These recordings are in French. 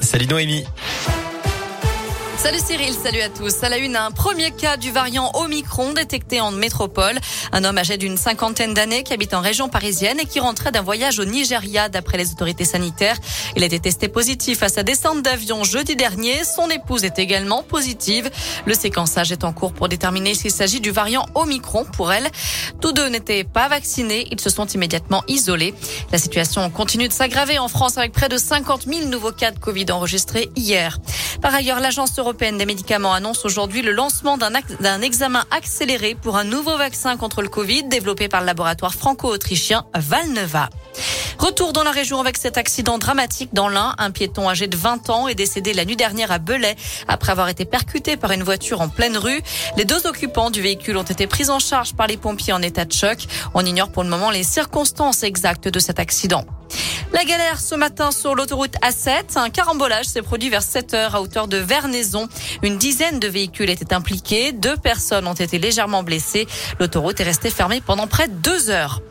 Salut Noémie. Salut Cyril, salut à tous. À la une, un premier cas du variant Omicron détecté en métropole. Un homme âgé d'une cinquantaine d'années qui habite en région parisienne et qui rentrait d'un voyage au Nigeria d'après les autorités sanitaires. Il a été testé positif à sa descente d'avion jeudi dernier. Son épouse est également positive. Le séquençage est en cours pour déterminer s'il s'agit du variant Omicron pour elle. Tous deux n'étaient pas vaccinés. Ils se sont immédiatement isolés. La situation continue de s'aggraver en France avec près de 50 000 nouveaux cas de Covid enregistrés hier. Par ailleurs, l'agence européenne des médicaments annonce aujourd'hui le lancement d'un examen accéléré pour un nouveau vaccin contre le Covid développé par le laboratoire franco-autrichien Valneva. Retour dans la région avec cet accident dramatique dans l'Ain. Un piéton âgé de 20 ans est décédé la nuit dernière à Belay après avoir été percuté par une voiture en pleine rue. Les deux occupants du véhicule ont été pris en charge par les pompiers en état de choc. On ignore pour le moment les circonstances exactes de cet accident. La galère ce matin sur l'autoroute A7. Un carambolage s'est produit vers 7 heures à hauteur de Vernaison. Une dizaine de véhicules étaient impliqués. Deux personnes ont été légèrement blessées. L'autoroute est restée fermée pendant près de deux heures.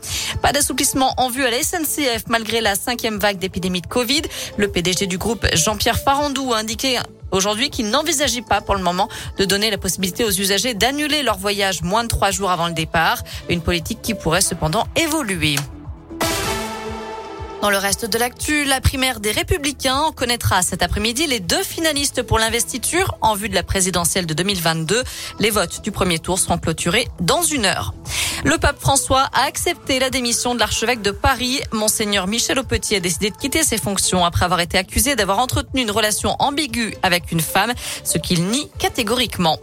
Pas d'assouplissement en vue à la SNCF malgré la cinquième vague d'épidémie de Covid. Le PDG du groupe Jean-Pierre Farandou a indiqué aujourd'hui qu'il n'envisageait pas pour le moment de donner la possibilité aux usagers d'annuler leur voyage moins de trois jours avant le départ. Une politique qui pourrait cependant évoluer. Dans le reste de l'actu, la primaire des Républicains connaîtra cet après-midi les deux finalistes pour l'investiture en vue de la présidentielle de 2022. Les votes du premier tour seront clôturés dans une heure. Le pape François a accepté la démission de l'archevêque de Paris. Monseigneur Michel Aupetit a décidé de quitter ses fonctions après avoir été accusé d'avoir entretenu une relation ambiguë avec une femme, ce qu'il nie catégoriquement.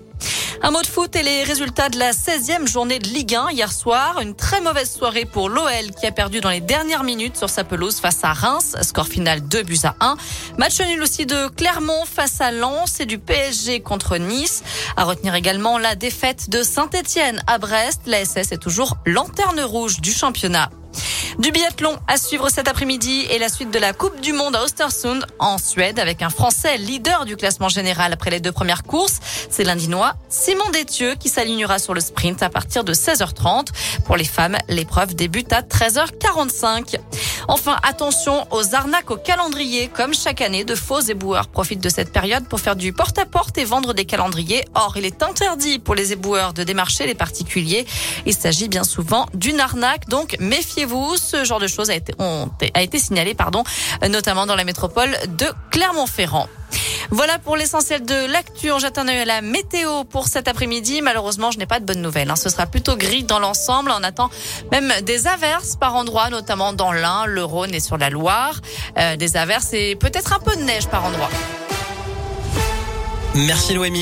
Un mot de foot et les résultats de la 16e journée de Ligue 1 hier soir. Une très mauvaise soirée pour l'OL qui a perdu dans les dernières minutes sur sa pelouse face à Reims. Score final 2 buts à 1. Match nul aussi de Clermont face à Lens et du PSG contre Nice. À retenir également la défaite de Saint-Etienne à Brest. La SS est toujours lanterne rouge du championnat. Du biathlon à suivre cet après-midi et la suite de la Coupe du Monde à Östersund en Suède avec un Français leader du classement général après les deux premières courses. C'est l'Indinois Simon Détieux qui s'alignera sur le sprint à partir de 16h30. Pour les femmes, l'épreuve débute à 13h45. Enfin, attention aux arnaques au calendrier. Comme chaque année, de faux éboueurs profitent de cette période pour faire du porte-à-porte et vendre des calendriers. Or, il est interdit pour les éboueurs de démarcher les particuliers. Il s'agit bien souvent d'une arnaque, donc méfiez-vous. Ce genre de choses a été, a été signalé, pardon, notamment dans la métropole de Clermont-Ferrand. Voilà pour l'essentiel de l'actu. On un œil à la météo pour cet après-midi. Malheureusement, je n'ai pas de bonnes nouvelles. Hein. Ce sera plutôt gris dans l'ensemble. On attend même des averses par endroits, notamment dans l'Ain, le Rhône et sur la Loire. Euh, des averses et peut-être un peu de neige par endroits. Merci Noémie.